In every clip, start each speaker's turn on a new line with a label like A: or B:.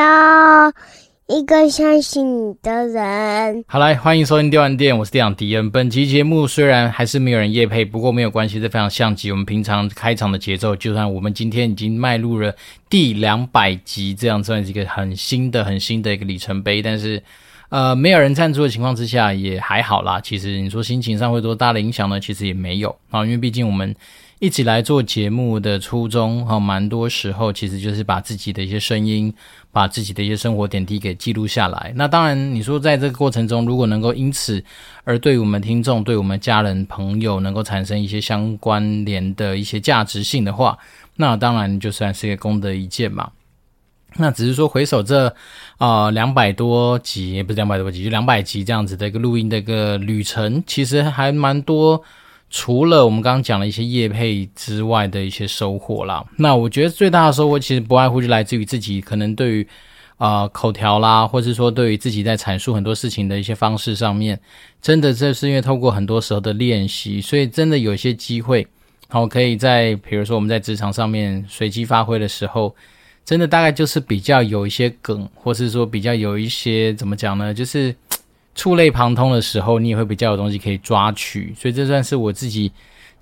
A: 要一个相信你的人。
B: 好，来欢迎收听电玩店，我是店长迪恩。本期节目虽然还是没有人夜配，不过没有关系，这非常像极我们平常开场的节奏。就算我们今天已经迈入了第两百集，这样算是一个很新的、很新的一个里程碑，但是。呃，没有人赞助的情况之下也还好啦。其实你说心情上会多大的影响呢？其实也没有啊，因为毕竟我们一起来做节目的初衷哈，蛮多时候其实就是把自己的一些声音，把自己的一些生活点滴给记录下来。那当然，你说在这个过程中，如果能够因此而对我们听众、对我们家人朋友能够产生一些相关联的一些价值性的话，那当然就算是一个功德一件嘛。那只是说回首这啊两百多集，也不是两百多集，就两百集这样子的一个录音的一个旅程，其实还蛮多。除了我们刚刚讲的一些业配之外的一些收获啦，那我觉得最大的收获其实不外乎就来自于自己可能对于啊、口条啦，或是说对于自己在阐述很多事情的一些方式上面，真的这是因为透过很多时候的练习，所以真的有一些机会，好可以在比如说我们在职场上面随机发挥的时候。真的大概就是比较有一些梗，或是说比较有一些怎么讲呢？就是触类旁通的时候，你也会比较有东西可以抓取。所以这算是我自己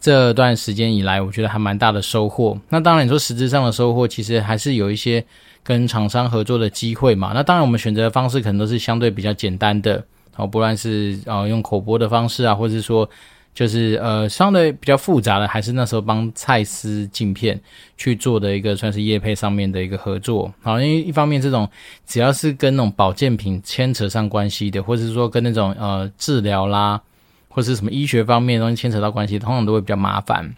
B: 这段时间以来，我觉得还蛮大的收获。那当然你说实质上的收获，其实还是有一些跟厂商合作的机会嘛。那当然我们选择的方式可能都是相对比较简单的，哦，不论是呃用口播的方式啊，或者是说。就是呃，相对比较复杂的，还是那时候帮蔡司镜片去做的一个算是业配上面的一个合作。好，因为一方面这种只要是跟那种保健品牵扯上关系的，或者是说跟那种呃治疗啦，或是什么医学方面的东西牵扯到关系，通常都会比较麻烦。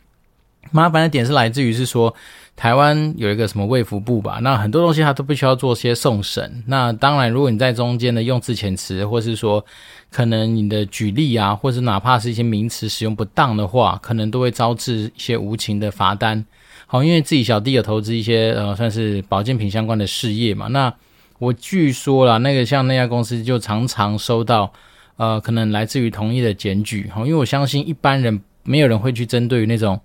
B: 麻烦的点是来自于是说，台湾有一个什么卫福部吧，那很多东西它都必须要做些送审。那当然，如果你在中间的用字遣词，或是说可能你的举例啊，或是哪怕是一些名词使用不当的话，可能都会招致一些无情的罚单。好，因为自己小弟有投资一些呃，算是保健品相关的事业嘛。那我据说啦，那个像那家公司就常常收到呃，可能来自于同业的检举。好，因为我相信一般人没有人会去针对于那种。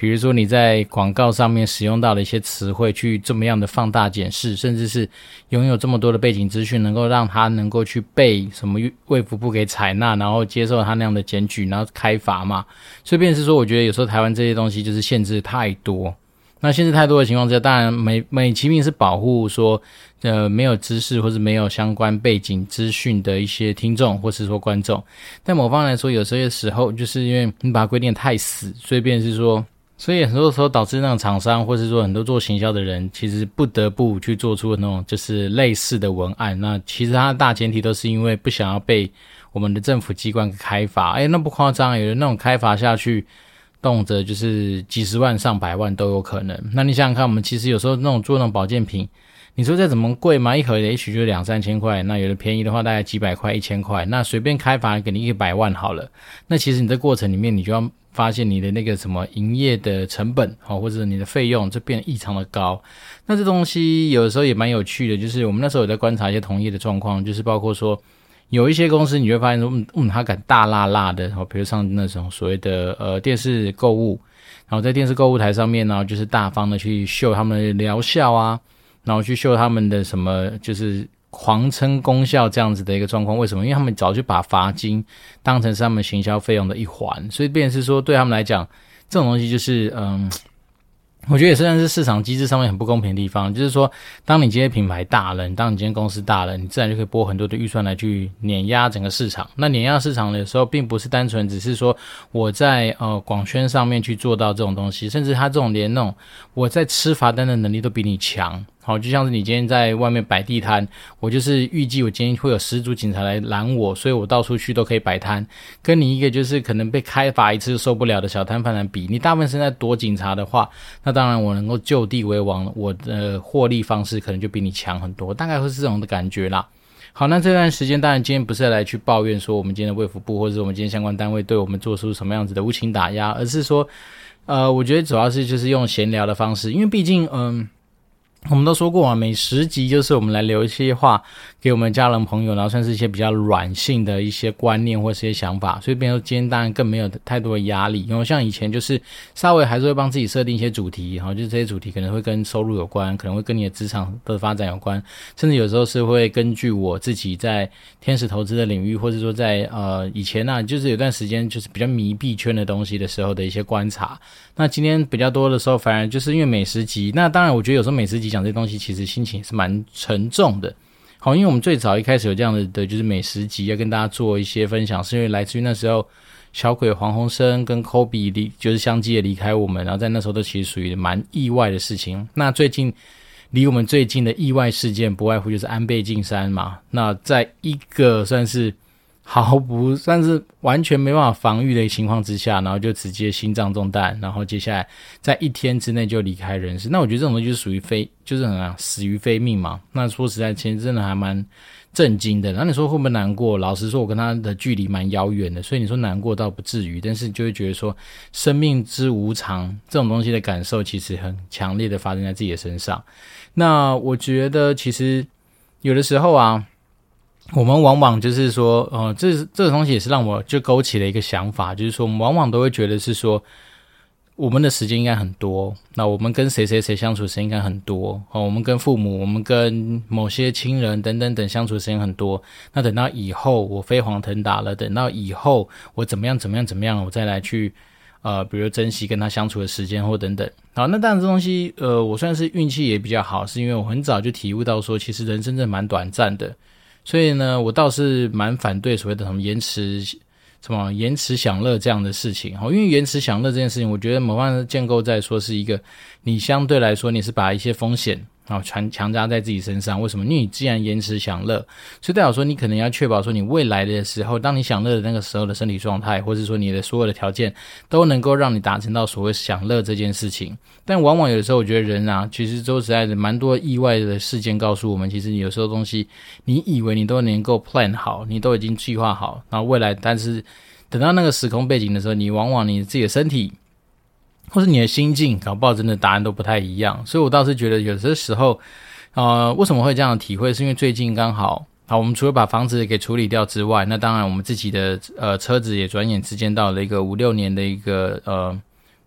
B: 比如说你在广告上面使用到的一些词汇，去这么样的放大检视，甚至是拥有这么多的背景资讯，能够让他能够去被什么卫福部给采纳，然后接受他那样的检举，然后开罚嘛。所以便是说，我觉得有时候台湾这些东西就是限制太多。那限制太多的情况之下，当然美美其名是保护说，呃，没有知识或是没有相关背景资讯的一些听众或是说观众。但某方来说，有些时候就是因为你把它规定太死，所以便是说。所以很多时候导致那种厂商，或是说很多做行销的人，其实不得不去做出那种就是类似的文案。那其实它的大前提都是因为不想要被我们的政府机关开罚。哎，那不夸张，有的那种开罚下去，动辄就是几十万、上百万都有可能。那你想想看，我们其实有时候那种做那种保健品，你说再怎么贵嘛，一盒也许就两三千块。那有的便宜的话，大概几百块、一千块。那随便开罚给你一百万好了。那其实你这过程里面，你就要。发现你的那个什么营业的成本，好，或者你的费用就变得异常的高。那这东西有的时候也蛮有趣的，就是我们那时候有在观察一些同业的状况，就是包括说有一些公司，你会发现说，嗯嗯，他敢大辣辣的，好，比如像那种所谓的呃电视购物，然后在电视购物台上面呢，就是大方的去秀他们的疗效啊，然后去秀他们的什么，就是。狂称功效这样子的一个状况，为什么？因为他们早就把罚金当成是他们行销费用的一环，所以便是说对他们来讲，这种东西就是嗯。我觉得也算是市场机制上面很不公平的地方，就是说，当你今天品牌大了，当你今天公司大了，你自然就可以拨很多的预算来去碾压整个市场。那碾压市场的时候，并不是单纯只是说我在呃广宣上面去做到这种东西，甚至他这种连那种我在吃罚单的能力都比你强。好，就像是你今天在外面摆地摊，我就是预计我今天会有十组警察来拦我，所以我到处去都可以摆摊。跟你一个就是可能被开罚一次受不了的小摊贩来比，你大部分是在躲警察的话，那当然我能够就地为王，我的获利方式可能就比你强很多，大概会是这种的感觉啦。好，那这段时间当然今天不是来去抱怨说我们今天的卫福部或者是我们今天相关单位对我们做出什么样子的无情打压，而是说，呃，我觉得主要是就是用闲聊的方式，因为毕竟，嗯。我们都说过啊，每十集就是我们来留一些话给我们家人朋友，然后算是一些比较软性的一些观念或是一些想法。所以，变成今天当然更没有太多的压力，因为像以前就是稍微还是会帮自己设定一些主题，然后就是这些主题可能会跟收入有关，可能会跟你的职场的发展有关，甚至有时候是会根据我自己在天使投资的领域，或者说在呃以前呢、啊，就是有段时间就是比较迷币圈的东西的时候的一些观察。那今天比较多的时候，反而就是因为每十集，那当然我觉得有时候每十集讲。讲这东西其实心情是蛮沉重的，好，因为我们最早一开始有这样的的，就是美食集要跟大家做一些分享，是因为来自于那时候小鬼黄鸿升跟 Kobe 离就是相继的离开我们，然后在那时候都其实属于蛮意外的事情。那最近离我们最近的意外事件，不外乎就是安倍晋三嘛。那在一个算是。毫不算是完全没办法防御的情况之下，然后就直接心脏中弹，然后接下来在一天之内就离开人世。那我觉得这种东西就属于非，就是很啊，死于非命嘛。那说实在，其实真的还蛮震惊的。那你说会不会难过？老实说，我跟他的距离蛮遥远的，所以你说难过倒不至于，但是就会觉得说生命之无常这种东西的感受，其实很强烈的发生在自己的身上。那我觉得其实有的时候啊。我们往往就是说，呃，这这个东西也是让我就勾起了一个想法，就是说，我们往往都会觉得是说，我们的时间应该很多，那我们跟谁谁谁相处的时间应该很多，哦，我们跟父母，我们跟某些亲人等等等相处的时间很多，那等到以后我飞黄腾达了，等到以后我怎么样怎么样怎么样，我再来去，呃，比如珍惜跟他相处的时间或等等。好，那当然这东西，呃，我算是运气也比较好，是因为我很早就体悟到说，其实人生真的蛮短暂的。所以呢，我倒是蛮反对所谓的什么延迟、什么延迟享乐这样的事情。哦因为延迟享乐这件事情，我觉得某方面建构在说是一个，你相对来说你是把一些风险。啊，传强加在自己身上，为什么？因为你既然延迟享乐，所以代表说你可能要确保说你未来的时候，当你享乐的那个时候的身体状态，或者说你的所有的条件，都能够让你达成到所谓享乐这件事情。但往往有的时候，我觉得人啊，其实说实在的，蛮多意外的事件告诉我们，其实你有时候东西，你以为你都能够 plan 好，你都已经计划好，然后未来，但是等到那个时空背景的时候，你往往你自己的身体。或是你的心境，搞不好真的答案都不太一样，所以我倒是觉得有些时候，呃，为什么会这样的体会？是因为最近刚好，好，我们除了把房子给处理掉之外，那当然我们自己的呃车子也转眼之间到了一个五六年的一个呃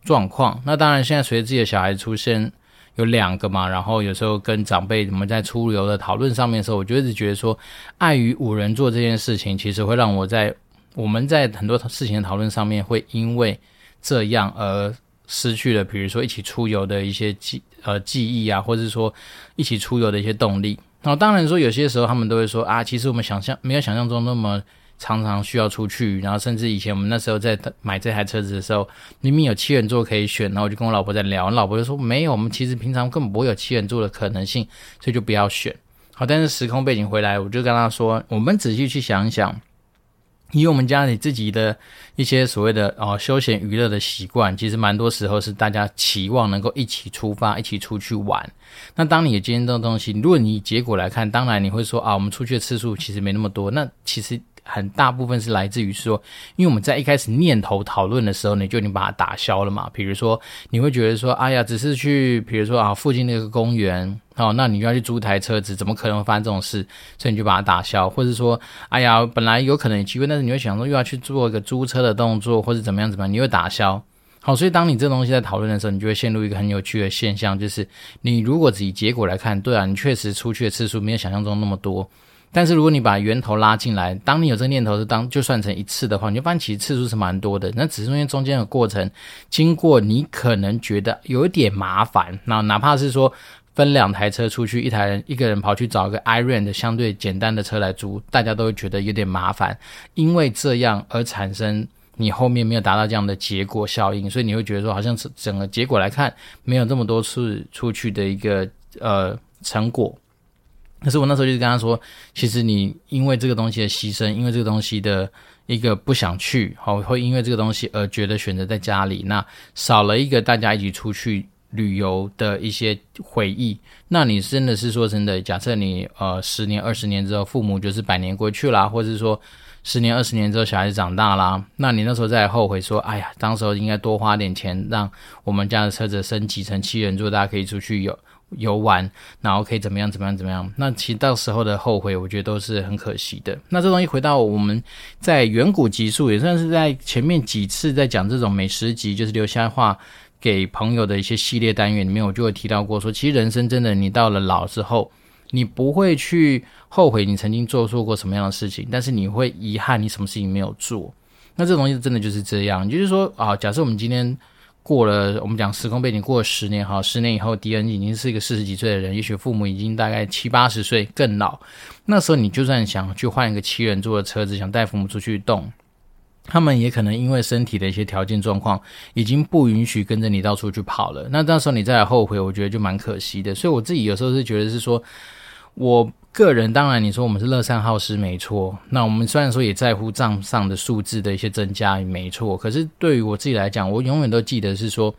B: 状况。那当然现在随着自己的小孩出现有两个嘛，然后有时候跟长辈我们在出游的讨论上面的时候，我就一直觉得说，爱与五人座这件事情，其实会让我在我们在很多事情的讨论上面，会因为这样而。失去了，比如说一起出游的一些记呃记忆啊，或者是说一起出游的一些动力。然后当然说有些时候他们都会说啊，其实我们想象没有想象中那么常常需要出去。然后甚至以前我们那时候在买这台车子的时候，明明有七人座可以选，然后我就跟我老婆在聊，老婆就说没有，我们其实平常根本不会有七人座的可能性，所以就不要选。好，但是时空背景回来，我就跟他说，我们仔细去想一想。以我们家里自己的一些所谓的哦休闲娱乐的习惯，其实蛮多时候是大家期望能够一起出发，一起出去玩。那当你有今天这种东西，如果你以结果来看，当然你会说啊，我们出去的次数其实没那么多。那其实。很大部分是来自于说，因为我们在一开始念头讨论的时候，你就已经把它打消了嘛。比如说，你会觉得说，哎呀，只是去，比如说啊，附近那个公园，哦，那你就要去租台车子，怎么可能会发生这种事？所以你就把它打消，或者说，哎呀，本来有可能有机会，但是你会想说，又要去做一个租车的动作，或者怎么样怎么样，你会打消。好，所以当你这东西在讨论的时候，你就会陷入一个很有趣的现象，就是你如果只以结果来看，对啊，你确实出去的次数没有想象中那么多。但是如果你把源头拉进来，当你有这个念头是当就算成一次的话，你就发现其实次数是蛮多的。那只是因为中间的过程，经过你可能觉得有一点麻烦，那哪怕是说分两台车出去，一台人一个人跑去找一个 iRent 的相对简单的车来租，大家都会觉得有点麻烦，因为这样而产生你后面没有达到这样的结果效应，所以你会觉得说好像是整个结果来看没有这么多次出去的一个呃成果。可是我那时候就是跟他说，其实你因为这个东西的牺牲，因为这个东西的一个不想去，好，会因为这个东西而觉得选择在家里，那少了一个大家一起出去旅游的一些回忆。那你真的是说真的，假设你呃十年二十年之后，父母就是百年过去啦，或者是说十年二十年之后小孩子长大啦，那你那时候再后悔说，哎呀，当时候应该多花点钱，让我们家的车子升级成七人座，大家可以出去游。游玩，然后可以怎么样怎么样怎么样。那其实到时候的后悔，我觉得都是很可惜的。那这东西回到我们在远古集数，也算是在前面几次在讲这种美食集，就是留下话给朋友的一些系列单元里面，我就会提到过说，其实人生真的，你到了老之后，你不会去后悔你曾经做错过什么样的事情，但是你会遗憾你什么事情没有做。那这东西真的就是这样，就是说啊，假设我们今天过了，我们讲时空背景过了十年，哈，十年以后，迪恩已经是一个四十几岁的人，也许父母已经大概七八十岁更老，那时候你就算想去换一个七人座的车子，想带父母出去动。他们也可能因为身体的一些条件状况，已经不允许跟着你到处去跑了。那到时候你再来后悔，我觉得就蛮可惜的。所以我自己有时候是觉得是说，我个人当然你说我们是乐善好施没错。那我们虽然说也在乎账上的数字的一些增加也没错，可是对于我自己来讲，我永远都记得是说，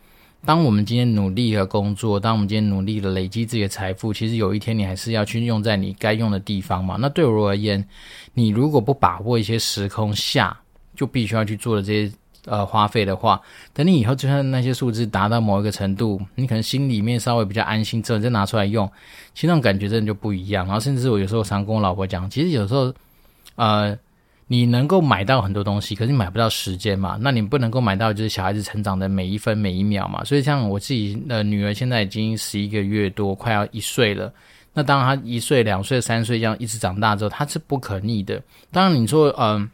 B: 当我们今天努力的工作，当我们今天努力的累积自己的财富，其实有一天你还是要去用在你该用的地方嘛。那对我而言，你如果不把握一些时空下，就必须要去做的这些呃花费的话，等你以后就算那些数字达到某一个程度，你可能心里面稍微比较安心之后，再拿出来用，其实那种感觉真的就不一样。然后甚至我有时候常跟我老婆讲，其实有时候呃你能够买到很多东西，可是你买不到时间嘛，那你不能够买到就是小孩子成长的每一分每一秒嘛。所以像我自己的女儿现在已经十一个月多，快要一岁了。那当她一岁、两岁、三岁这样一直长大之后，她是不可逆的。当然你说嗯。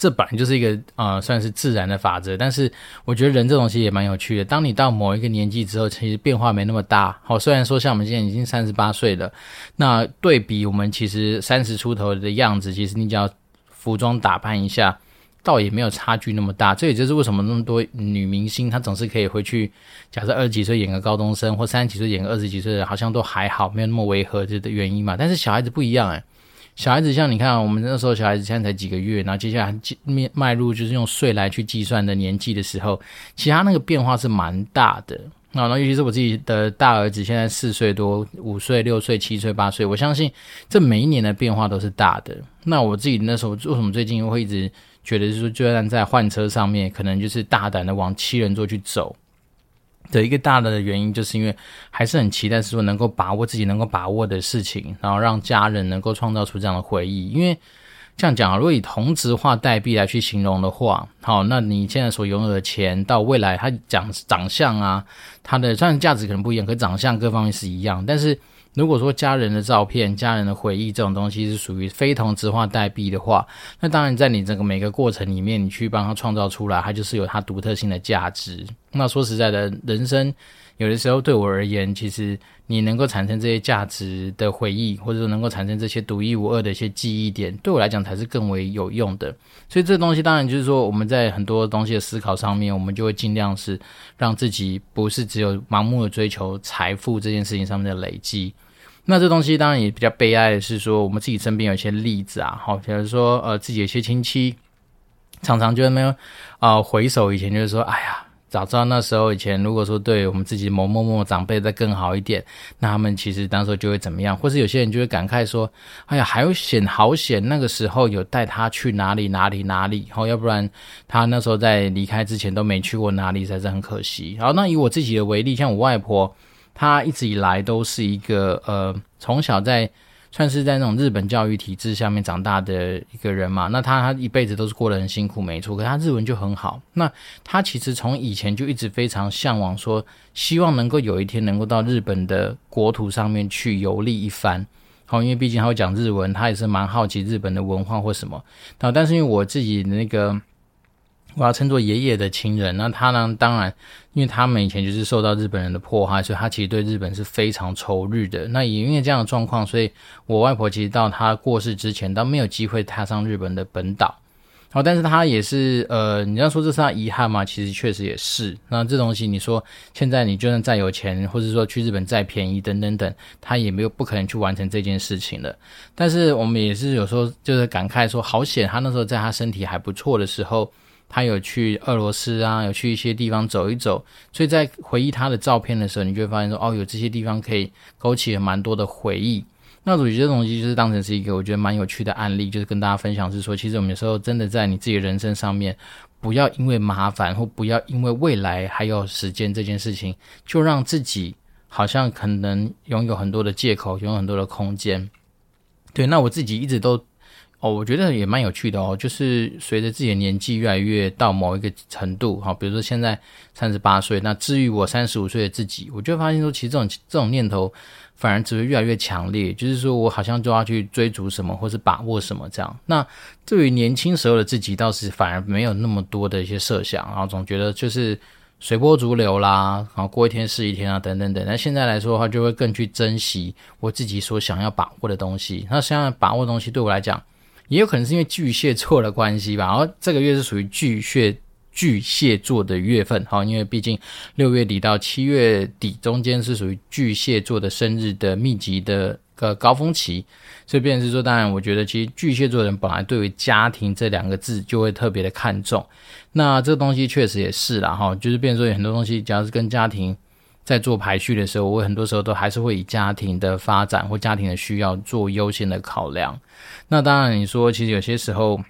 B: 这本来就是一个呃，算是自然的法则。但是我觉得人这东西也蛮有趣的。当你到某一个年纪之后，其实变化没那么大。好，虽然说像我们现在已经三十八岁了，那对比我们其实三十出头的样子，其实你只要服装打扮一下，倒也没有差距那么大。这也就是为什么那么多女明星她总是可以回去，假设二十几岁演个高中生，或三十几岁演个二十几岁的，好像都还好，没有那么违和这的原因嘛。但是小孩子不一样诶。小孩子像你看，我们那时候小孩子现在才几个月，然后接下来迈迈入就是用岁来去计算的年纪的时候，其实他那个变化是蛮大的。那尤其是我自己的大儿子，现在四岁多、五岁、六岁、七岁、八岁，我相信这每一年的变化都是大的。那我自己那时候为什么最近会一直觉得就是说，就算在换车上面，可能就是大胆的往七人座去走。的一个大的原因，就是因为还是很期待，是说能够把握自己能够把握的事情，然后让家人能够创造出这样的回忆。因为这样讲，如果以同质化代币来去形容的话，好，那你现在所拥有的钱，到未来它讲长相啊，它的虽然价值可能不一样，可长相各方面是一样，但是。如果说家人的照片、家人的回忆这种东西是属于非同质化代币的话，那当然在你这个每个过程里面，你去帮他创造出来，它就是有它独特性的价值。那说实在的，人生。有的时候对我而言，其实你能够产生这些价值的回忆，或者说能够产生这些独一无二的一些记忆点，对我来讲才是更为有用的。所以这东西当然就是说，我们在很多东西的思考上面，我们就会尽量是让自己不是只有盲目的追求财富这件事情上面的累积。那这东西当然也比较悲哀的是说，我们自己身边有一些例子啊，好，比如说呃自己有些亲戚常常就没有啊、回首以前，就是说，哎呀。早知道那时候以前，如果说对我们自己某某某长辈再更好一点，那他们其实当时就会怎么样？或是有些人就会感慨说：“哎呀，还有险好险，那个时候有带他去哪里哪里哪里，然后，要不然他那时候在离开之前都没去过哪里，才是很可惜。”好，那以我自己的为例，像我外婆，她一直以来都是一个呃，从小在。算是在那种日本教育体制下面长大的一个人嘛，那他他一辈子都是过得很辛苦，没错。可他日文就很好，那他其实从以前就一直非常向往，说希望能够有一天能够到日本的国土上面去游历一番。好，因为毕竟他会讲日文，他也是蛮好奇日本的文化或什么。好，但是因为我自己的那个。我要称作爷爷的亲人，那他呢？当然，因为他们以前就是受到日本人的迫害，所以他其实对日本是非常仇日的。那也因为这样的状况，所以我外婆其实到他过世之前都没有机会踏上日本的本岛。好，但是他也是呃，你要说这是他遗憾吗？其实确实也是。那这东西你说现在你就算再有钱，或者说去日本再便宜等等等，他也没有不可能去完成这件事情了。但是我们也是有时候就是感慨说，好险他那时候在他身体还不错的时候。他有去俄罗斯啊，有去一些地方走一走，所以在回忆他的照片的时候，你就会发现说，哦，有这些地方可以勾起了蛮多的回忆。那我觉得这东西就是当成是一个我觉得蛮有趣的案例，就是跟大家分享是说，其实我们有时候真的在你自己人生上面，不要因为麻烦或不要因为未来还有时间这件事情，就让自己好像可能拥有很多的借口，拥有很多的空间。对，那我自己一直都。哦，我觉得也蛮有趣的哦，就是随着自己的年纪越来越到某一个程度，哈，比如说现在三十八岁，那至于我三十五岁的自己，我就发现说，其实这种这种念头反而只会越来越强烈，就是说我好像就要去追逐什么，或是把握什么这样。那对于年轻时候的自己，倒是反而没有那么多的一些设想，然后总觉得就是随波逐流啦，然后过一天是一天啊，等等等。那现在来说的话，就会更去珍惜我自己所想要把握的东西。那实际上把握东西对我来讲。也有可能是因为巨蟹座的关系吧，然后这个月是属于巨蟹巨蟹座的月份，哈，因为毕竟六月底到七月底中间是属于巨蟹座的生日的密集的个高峰期，所以变是说，当然我觉得其实巨蟹座人本来对于家庭这两个字就会特别的看重，那这个东西确实也是啦，哈，就是变成说有很多东西只要是跟家庭。在做排序的时候，我很多时候都还是会以家庭的发展或家庭的需要做优先的考量。那当然，你说其实有些时候，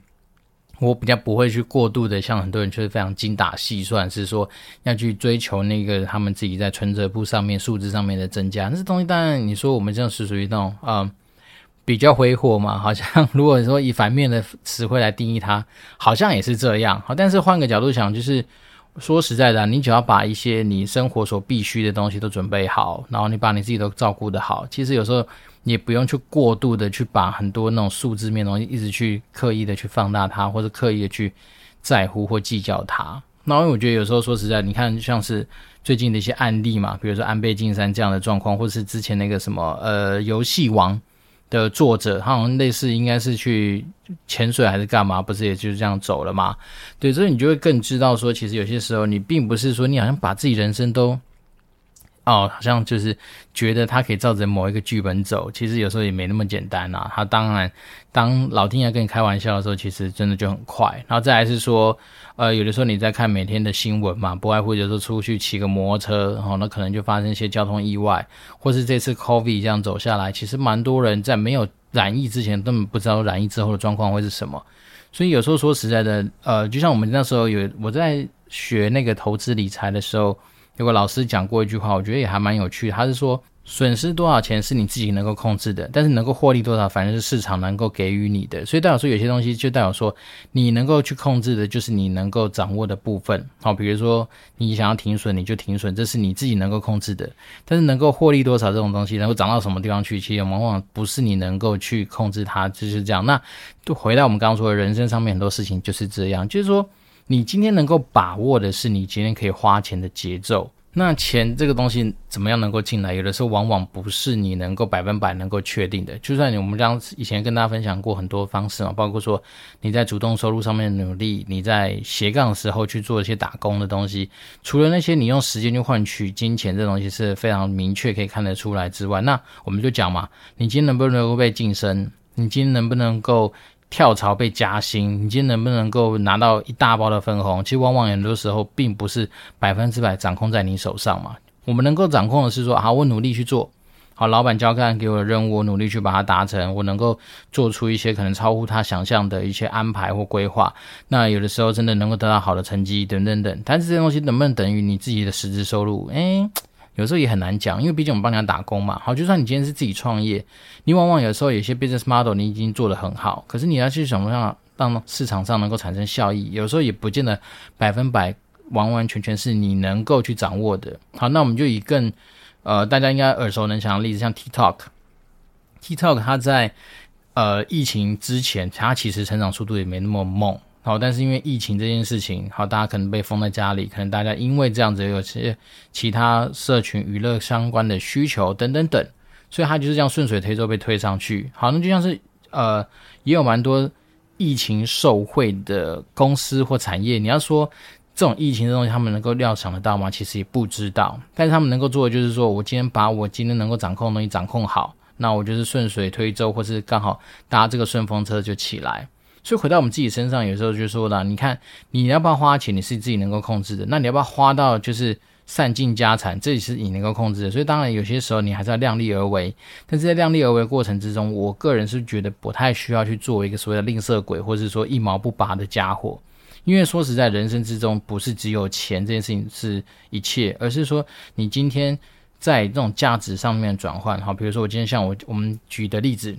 B: 我比较不会去过度的，像很多人就是非常精打细算，是说要去追求那个他们自己在存折簿上面数字上面的增加。那这东西当然，你说我们这样是属于那种啊、比较挥霍嘛，好像如果说以反面的词汇来定义它，好像也是这样。好，但是换个角度想，就是。说实在的，你只要把一些你生活所必需的东西都准备好，然后你把你自己都照顾得好，其实有时候你也不用去过度的去把很多那种数字面的东西一直去刻意的去放大它，或者刻意的去在乎或计较它。那因为我觉得有时候说实在，你看像是最近的一些案例嘛，比如说安倍晋三这样的状况，或者是之前那个什么呃游戏王。的作者，他好像类似应该是去潜水还是干嘛，不是也就是这样走了吗？对，所以你就会更知道说，其实有些时候你并不是说你好像把自己人生都。哦，好像就是觉得他可以照着某一个剧本走，其实有时候也没那么简单啊。他当然，当老天爷跟你开玩笑的时候，其实真的就很快。然后再来是说，呃，有的时候你在看每天的新闻嘛，不外乎就是出去骑个摩托车，然后那可能就发生一些交通意外，或是这次 COVID 这样走下来，其实蛮多人在没有染疫之前根本不知道染疫之后的状况会是什么。所以有时候说实在的，呃，就像我们那时候有我在学那个投资理财的时候。有个老师讲过一句话，我觉得也还蛮有趣。他是说，损失多少钱是你自己能够控制的，但是能够获利多少，反正是市场能够给予你的。所以代表说，有些东西就代表说，你能够去控制的，就是你能够掌握的部分。好，比如说你想要停损，你就停损，这是你自己能够控制的。但是能够获利多少这种东西，能够涨到什么地方去，其实往往不是你能够去控制它，就是这样。那就回到我们刚刚说的人生上面，很多事情就是这样，就是说。你今天能够把握的是你今天可以花钱的节奏。那钱这个东西怎么样能够进来？有的时候往往不是你能够百分百能够确定的。就算你我们这样以前跟大家分享过很多方式嘛，包括说你在主动收入上面的努力，你在斜杠的时候去做一些打工的东西，除了那些你用时间去换取金钱这东西是非常明确可以看得出来之外，那我们就讲嘛，你今天能不能够被晋升？你今天能不能够？跳槽被加薪，你今天能不能够拿到一大包的分红？其实往往很多时候并不是百分之百掌控在你手上嘛。我们能够掌控的是说，好，我努力去做，好，老板交干给我的任务，我努力去把它达成，我能够做出一些可能超乎他想象的一些安排或规划。那有的时候真的能够得到好的成绩，等等等。但是这些东西能不能等于你自己的实质收入？诶。有时候也很难讲，因为毕竟我们帮人家打工嘛。好，就算你今天是自己创业，你往往有时候有些 business model 你已经做得很好，可是你要去想办法让市场上能够产生效益，有时候也不见得百分百完完全全是你能够去掌握的。好，那我们就以更呃大家应该耳熟能详的例子，像 TikTok，TikTok 它在呃疫情之前，它其实成长速度也没那么猛。好，但是因为疫情这件事情，好，大家可能被封在家里，可能大家因为这样子有些其他社群娱乐相关的需求等等等，所以它就是这样顺水推舟被推上去。好，那就像是呃，也有蛮多疫情受惠的公司或产业。你要说这种疫情的东西，他们能够料想得到吗？其实也不知道。但是他们能够做的就是说，我今天把我今天能够掌控的东西掌控好，那我就是顺水推舟，或是刚好搭这个顺风车就起来。所以回到我们自己身上，有时候就说了，你看你要不要花钱，你是自己能够控制的。那你要不要花到就是散尽家产，这也是你能够控制的。所以当然有些时候你还是要量力而为。但是在量力而为过程之中，我个人是觉得不太需要去做一个所谓的吝啬鬼，或者是说一毛不拔的家伙。因为说实在，人生之中不是只有钱这件事情是一切，而是说你今天在这种价值上面转换。好，比如说我今天像我我们举的例子，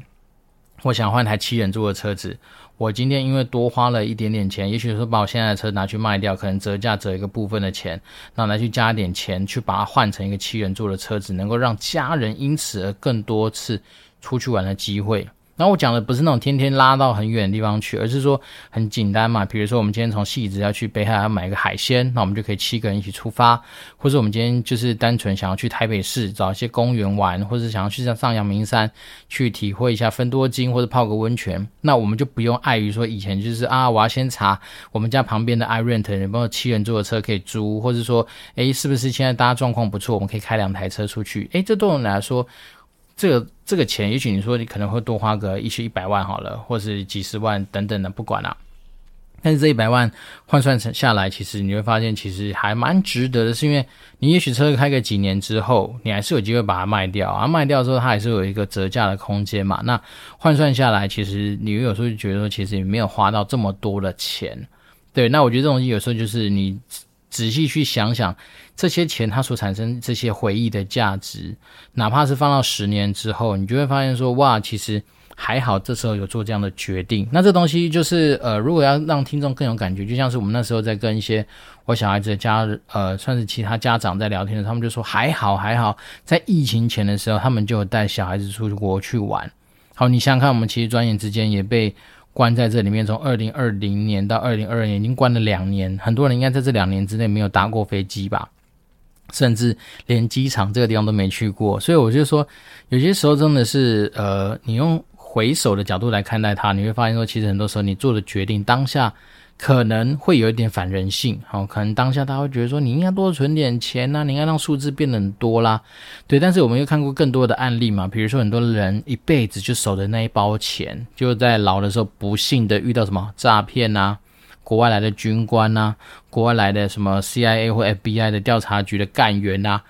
B: 我想换台七人座的车子。我今天因为多花了一点点钱，也许是把我现在的车拿去卖掉，可能折价折一个部分的钱，然后来去加点钱去把它换成一个七人座的车子，能够让家人因此而更多次出去玩的机会。然后我讲的不是那种天天拉到很远的地方去，而是说很简单嘛。比如说我们今天从汐止要去北海要买个海鲜，那我们就可以七个人一起出发；或者我们今天就是单纯想要去台北市找一些公园玩，或者想要去上上阳明山去体会一下芬多金或者泡个温泉，那我们就不用碍于说以前就是啊，我要先查我们家旁边的 iRent 有没有七人座的车可以租，或者说诶是不是现在大家状况不错，我们可以开两台车出去？诶，这对我们来说。这个这个钱，也许你说你可能会多花个一些一百万好了，或是几十万等等的，不管了。但是这一百万换算成下来，其实你会发现，其实还蛮值得的，是因为你也许车开个几年之后，你还是有机会把它卖掉啊，卖掉之后它还是有一个折价的空间嘛。那换算下来，其实你有时候就觉得说，其实也没有花到这么多的钱。对，那我觉得这种东西有时候就是你。仔细去想想，这些钱它所产生这些回忆的价值，哪怕是放到十年之后，你就会发现说，哇，其实还好，这时候有做这样的决定。那这东西就是，呃，如果要让听众更有感觉，就像是我们那时候在跟一些我小孩子的家，呃，算是其他家长在聊天的，他们就说，还好，还好，在疫情前的时候，他们就有带小孩子出国去玩。好，你想想看，我们其实转眼之间也被。关在这里面，从二零二零年到二零二二年，已经关了两年。很多人应该在这两年之内没有搭过飞机吧，甚至连机场这个地方都没去过。所以我就说，有些时候真的是，呃，你用回首的角度来看待它，你会发现说，其实很多时候你做的决定当下。可能会有一点反人性，好，可能当下他会觉得说，你应该多存点钱呐，你应该让数字变得很多啦，对。但是我们又看过更多的案例嘛，比如说很多人一辈子就守着那一包钱，就在老的时候不幸的遇到什么诈骗呐，国外来的军官呐，国外来的什么 CIA 或 FBI 的调查局的干员呐。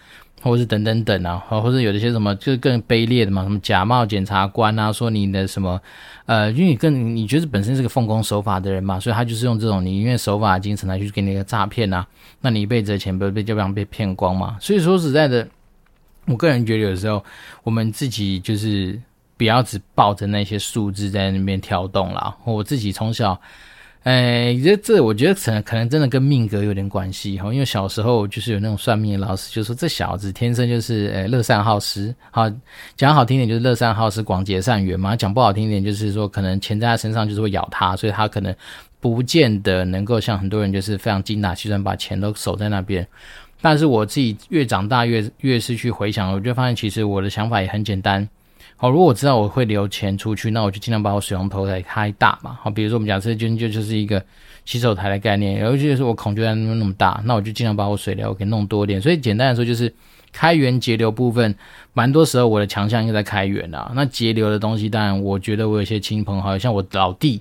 B: 或者是等等等啊，或者有一些什么就是更卑劣的嘛，什么假冒检察官啊，说你的什么，呃，因为你更你觉得本身是个奉公守法的人嘛，所以他就是用这种你因为守法的精神来去给你一个诈骗啊，那你一辈子的钱不是被就这样被骗光嘛？所以说实在的，我个人觉得有时候我们自己就是不要只抱着那些数字在那边跳动啦。我自己从小。哎，这这，我觉得可能可能真的跟命格有点关系哈。因为小时候就是有那种算命的老师就说，这小子天生就是呃乐善好施，好讲好听点就是乐善好施，广结善缘嘛。讲不好听点就是说，可能钱在他身上就是会咬他，所以他可能不见得能够像很多人就是非常精打细算把钱都守在那边。但是我自己越长大越越是去回想，我就发现其实我的想法也很简单。好，如果我知道我会留钱出去，那我就尽量把我水龙头给开大嘛。好，比如说我们假设就就就是一个洗手台的概念，尤其是我孔就在那么那么大，那我就尽量把我水流给弄多一点。所以简单来说，就是开源节流部分，蛮多时候我的强项应该在开源啊。那节流的东西，当然我觉得我有些亲朋好友，像我老弟，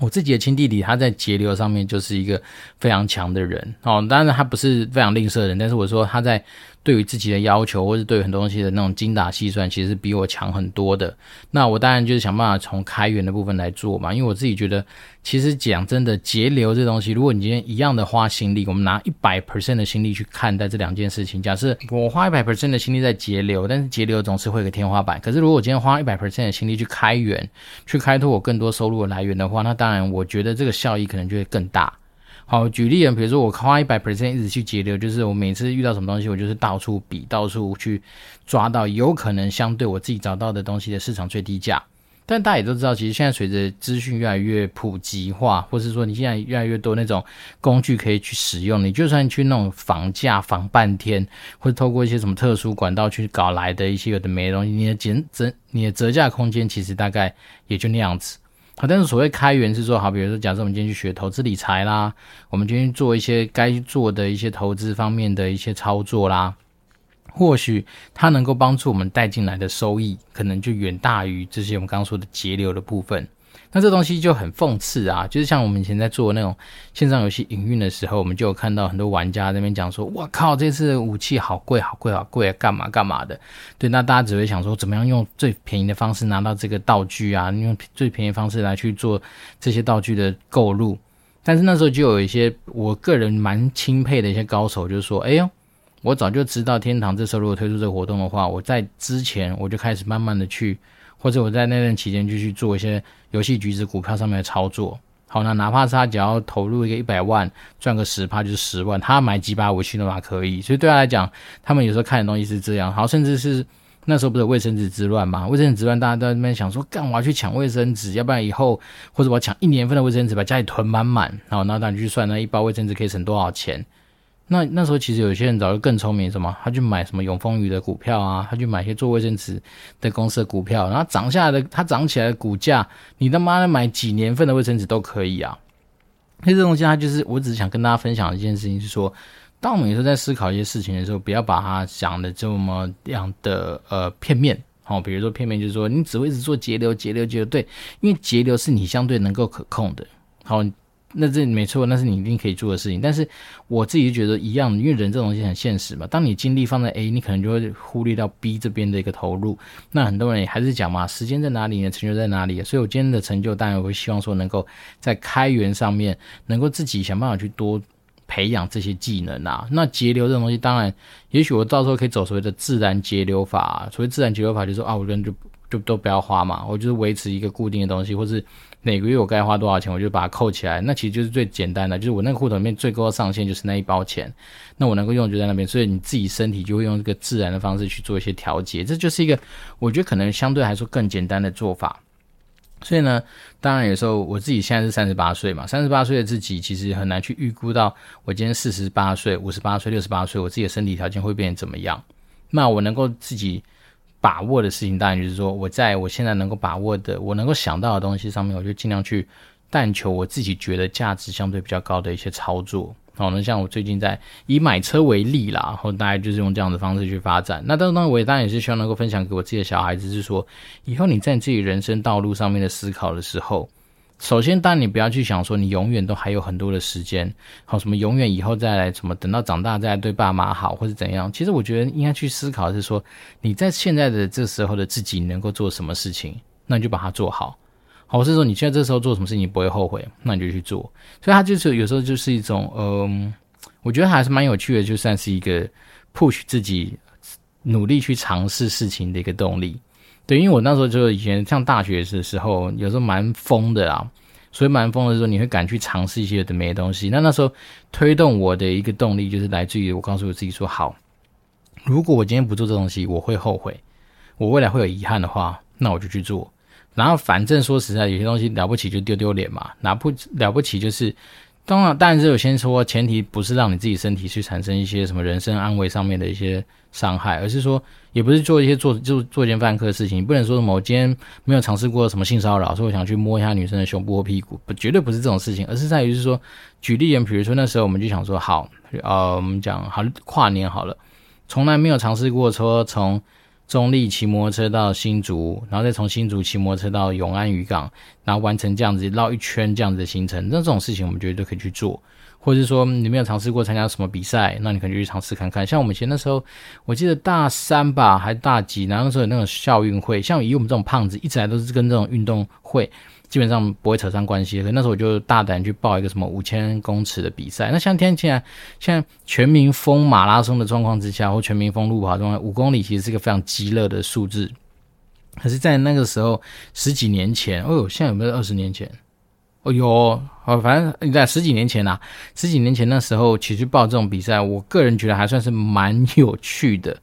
B: 我自己的亲弟弟，他在节流上面就是一个非常强的人。哦，当然他不是非常吝啬的人，但是我说他在。对于自己的要求，或是对于很多东西的那种精打细算，其实比我强很多的。那我当然就是想办法从开源的部分来做嘛，因为我自己觉得，其实讲真的，节流这东西，如果你今天一样的花心力，我们拿一百 percent 的心力去看待这两件事情，假设我花一百 percent 的心力在节流，但是节流总是会有个天花板。可是如果我今天花一百 percent 的心力去开源，去开拓我更多收入的来源的话，那当然我觉得这个效益可能就会更大。好，举例啊，比如说我花一百 percent 一直去节流，就是我每次遇到什么东西，我就是到处比，到处去抓到有可能相对我自己找到的东西的市场最低价。但大家也都知道，其实现在随着资讯越来越普及化，或是说你现在越来越多那种工具可以去使用，你就算去那种房价仿半天，或者透过一些什么特殊管道去搞来的一些有的没的东西，你的减折你的折价空间其实大概也就那样子。但是所谓开源是说，好，比如说，假设我们今天去学投资理财啦，我们今天做一些该做的一些投资方面的一些操作啦，或许它能够帮助我们带进来的收益，可能就远大于这些我们刚刚说的节流的部分。那这东西就很讽刺啊，就是像我们以前在做那种线上游戏营运的时候，我们就有看到很多玩家在那边讲说：“我靠，这次武器好贵，好贵，好贵啊，干嘛干嘛的。”对，那大家只会想说，怎么样用最便宜的方式拿到这个道具啊？用最便宜的方式来去做这些道具的购入。但是那时候就有一些我个人蛮钦佩的一些高手，就是说：“哎呦，我早就知道天堂这时候如果推出这个活动的话，我在之前我就开始慢慢的去，或者我在那段期间就去做一些游戏橘子股票上面的操作。好，那哪怕是他只要投入一个一百万，赚个十趴就是十万，他买几把武器的话可以。所以对他来讲，他们有时候看的东西是这样。好，甚至是那时候不是卫生纸之乱嘛？卫生纸之乱，大家都在那边想说，干嘛去抢卫生纸？要不然以后或者我抢一年份的卫生纸，把家里囤满满。好，那当你去算那一包卫生纸可以省多少钱？那那时候其实有些人早就更聪明，什么？他去买什么永丰鱼的股票啊，他去买一些做卫生纸的公司的股票，然后涨下来的，它涨起来的股价，你他妈的买几年份的卫生纸都可以啊！所以这东西，它就是我只是想跟大家分享一件事情，是说，当我们有时候在思考一些事情的时候，不要把它想的这么样的呃片面。好，比如说片面就是说，你只会一直做节流、节流、节流，对，因为节流是你相对能够可控的。好。那这没错，那是你一定可以做的事情。但是我自己就觉得一样，因为人这种东西很现实嘛。当你精力放在 A，你可能就会忽略到 B 这边的一个投入。那很多人也还是讲嘛，时间在哪里呢？成就在哪里？所以我今天的成就，当然我会希望说，能够在开源上面，能够自己想办法去多培养这些技能啊。那节流这种东西，当然，也许我到时候可以走所谓的自然节流法。所谓自然节流法，就是说啊，我跟就就都不要花嘛，我就是维持一个固定的东西，或是。每个月我该花多少钱，我就把它扣起来。那其实就是最简单的，就是我那个户头里面最高上限就是那一包钱，那我能够用就在那边。所以你自己身体就会用这个自然的方式去做一些调节，这就是一个我觉得可能相对来说更简单的做法。所以呢，当然有时候我自己现在是三十八岁嘛，三十八岁的自己其实很难去预估到我今天四十八岁、五十八岁、六十八岁，我自己的身体条件会变成怎么样。那我能够自己。把握的事情，当然就是说，我在我现在能够把握的，我能够想到的东西上面，我就尽量去但求我自己觉得价值相对比较高的一些操作。好，那像我最近在以买车为例啦，然后大概就是用这样的方式去发展。那当然，我也当然也是希望能够分享给我自己的小孩子，是说，以后你在自己人生道路上面的思考的时候。首先，当然你不要去想说你永远都还有很多的时间，好什么永远以后再来什么，等到长大再来对爸妈好或是怎样。其实我觉得应该去思考是说，你在现在的这时候的自己能够做什么事情，那你就把它做好。好，是说你现在这时候做什么事情你不会后悔，那你就去做。所以它就是有时候就是一种，嗯，我觉得还是蛮有趣的，就算是一个 push 自己努力去尝试事情的一个动力。对，因为我那时候就以前上大学的时候，有时候蛮疯的啊，所以蛮疯的时候，你会敢去尝试一些的没东西。那那时候推动我的一个动力，就是来自于我告诉我自己说：好，如果我今天不做这东西，我会后悔，我未来会有遗憾的话，那我就去做。然后反正说实在，有些东西了不起就丢丢脸嘛，拿不了不起就是。当然，当然是我先说，前提不是让你自己身体去产生一些什么人身安危上面的一些伤害，而是说，也不是做一些做就做一件犯科的事情。不能说什么我今天没有尝试过什么性骚扰，所以我想去摸一下女生的胸部或屁股，不，绝对不是这种事情，而是在于是说，举例，比如说那时候我们就想说，好，呃，我们讲好跨年好了，从来没有尝试过说从。中立骑摩托车到新竹，然后再从新竹骑摩托车到永安渔港，然后完成这样子绕一圈这样子的行程。那这种事情我们觉得都可以去做，或者是说你没有尝试过参加什么比赛，那你可能就去尝试看看。像我们以前那时候，我记得大三吧还大几，然后那时候有那种校运会，像以我们这种胖子，一直来都是跟这种运动会。基本上不会扯上关系，可那时候我就大胆去报一个什么五千公尺的比赛。那像天气啊，现在全民疯马拉松的状况之下，或全民疯路跑状况，五公里其实是一个非常激烈的数字。可是，在那个时候十几年前，哦呦，现在有没有二十年前？哦呦，好，反正你在十几年前呐、啊，十几年前那时候其实报这种比赛，我个人觉得还算是蛮有趣的。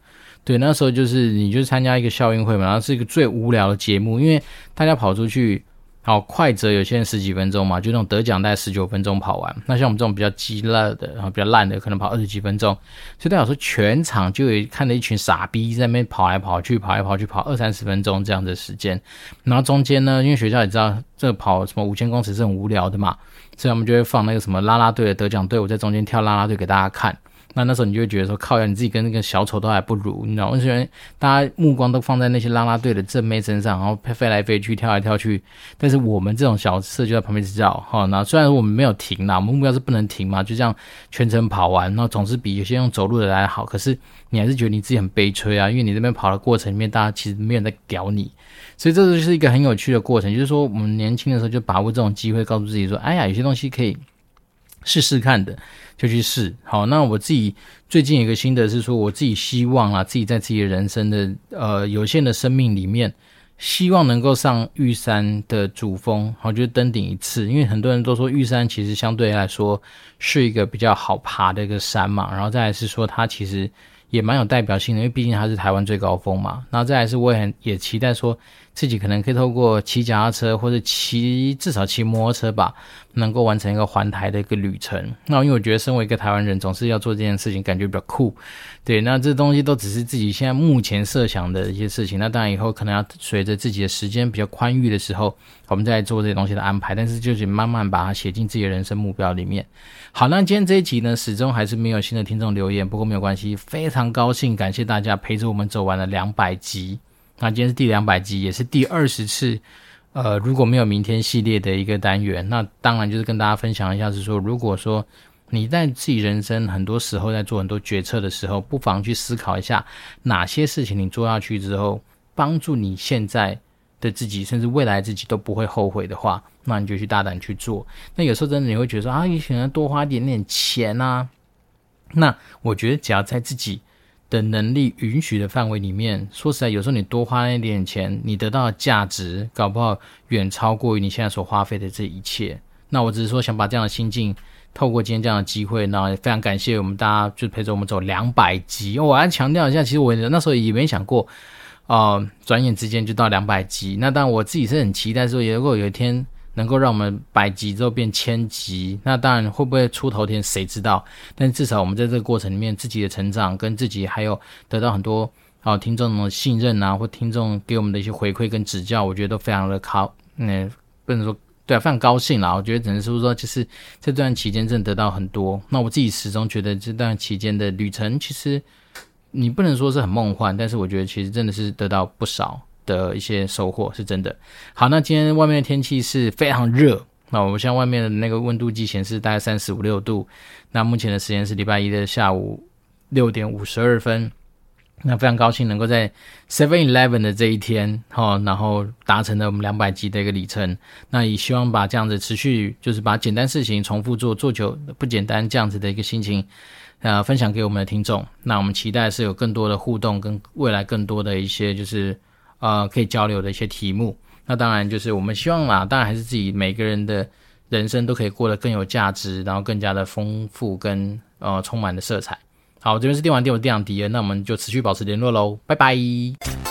B: 对，那时候就是你就参加一个校运会嘛，然后是一个最无聊的节目，因为大家跑出去。好，快则有些人十几分钟嘛，就那种得奖大概十九分钟跑完。那像我们这种比较鸡肋的，然后比较烂的，可能跑二十几分钟。所以代表说全场就有看着一群傻逼在那边跑来跑去，跑来跑去，跑二三十分钟这样的时间。然后中间呢，因为学校也知道这个跑什么五千公尺是很无聊的嘛，所以我们就会放那个什么啦啦队的得奖队伍在中间跳啦啦队给大家看。那那时候你就会觉得说，靠呀，你自己跟那个小丑都还不如，你知道吗？因为大家目光都放在那些啦啦队的正妹身上，然后飞来飞去，跳来跳去。但是我们这种小色就在旁边知道，哈。那虽然我们没有停啦，我们目标是不能停嘛，就这样全程跑完，然后总是比有些用走路的来好。可是你还是觉得你自己很悲催啊，因为你这边跑的过程里面，大家其实没有在屌你。所以这就是一个很有趣的过程，就是说我们年轻的时候就把握这种机会，告诉自己说，哎呀，有些东西可以。试试看的，就去试。好，那我自己最近有一个心得是说，我自己希望啊，自己在自己的人生的呃有限的生命里面，希望能够上玉山的主峰，好，就是登顶一次。因为很多人都说玉山其实相对来说是一个比较好爬的一个山嘛，然后再来是说它其实也蛮有代表性的，因为毕竟它是台湾最高峰嘛。然后再来是我也很也期待说。自己可能可以透过骑脚踏车或者骑至少骑摩托车吧，能够完成一个环台的一个旅程。那因为我觉得身为一个台湾人，总是要做这件事情，感觉比较酷。对，那这东西都只是自己现在目前设想的一些事情。那当然以后可能要随着自己的时间比较宽裕的时候，我们再做这些东西的安排。但是就是慢慢把它写进自己的人生目标里面。好，那今天这一集呢，始终还是没有新的听众留言，不过没有关系，非常高兴，感谢大家陪着我们走完了两百集。那今天是第两百集，也是第二十次，呃，如果没有明天系列的一个单元，那当然就是跟大家分享一下，是说，如果说你在自己人生很多时候在做很多决策的时候，不妨去思考一下哪些事情你做下去之后，帮助你现在的自己，甚至未来自己都不会后悔的话，那你就去大胆去做。那有时候真的你会觉得说啊，你可能多花一点点钱啊，那我觉得只要在自己。的能力允许的范围里面，说实在，有时候你多花一点钱，你得到的价值搞不好远超过于你现在所花费的这一切。那我只是说想把这样的心境，透过今天这样的机会，那非常感谢我们大家就陪着我们走两百集。我要强调一下，其实我那时候也没想过，呃，转眼之间就到两百集。那当然我自己是很期待说，如果有一天。能够让我们百集之后变千集，那当然会不会出头天谁知道？但至少我们在这个过程里面，自己的成长跟自己还有得到很多啊听众的信任啊，或听众给我们的一些回馈跟指教，我觉得都非常的高，嗯，不能说对，非常高兴啦。我觉得只能说说，就是这段期间真的得到很多。那我自己始终觉得这段期间的旅程，其实你不能说是很梦幻，但是我觉得其实真的是得到不少。的一些收获是真的。好，那今天外面的天气是非常热。那我们现在外面的那个温度计显示大概三十五六度。那目前的时间是礼拜一的下午六点五十二分。那非常高兴能够在 Seven Eleven 的这一天，哈，然后达成了我们两百集的一个里程。那也希望把这样子持续，就是把简单事情重复做，做久不简单这样子的一个心情，呃，分享给我们的听众。那我们期待是有更多的互动，跟未来更多的一些就是。呃，可以交流的一些题目，那当然就是我们希望啦，当然还是自己每个人的人生都可以过得更有价值，然后更加的丰富跟呃充满的色彩。好，这边是电玩店，我是电长迪恩，那我们就持续保持联络喽，拜拜。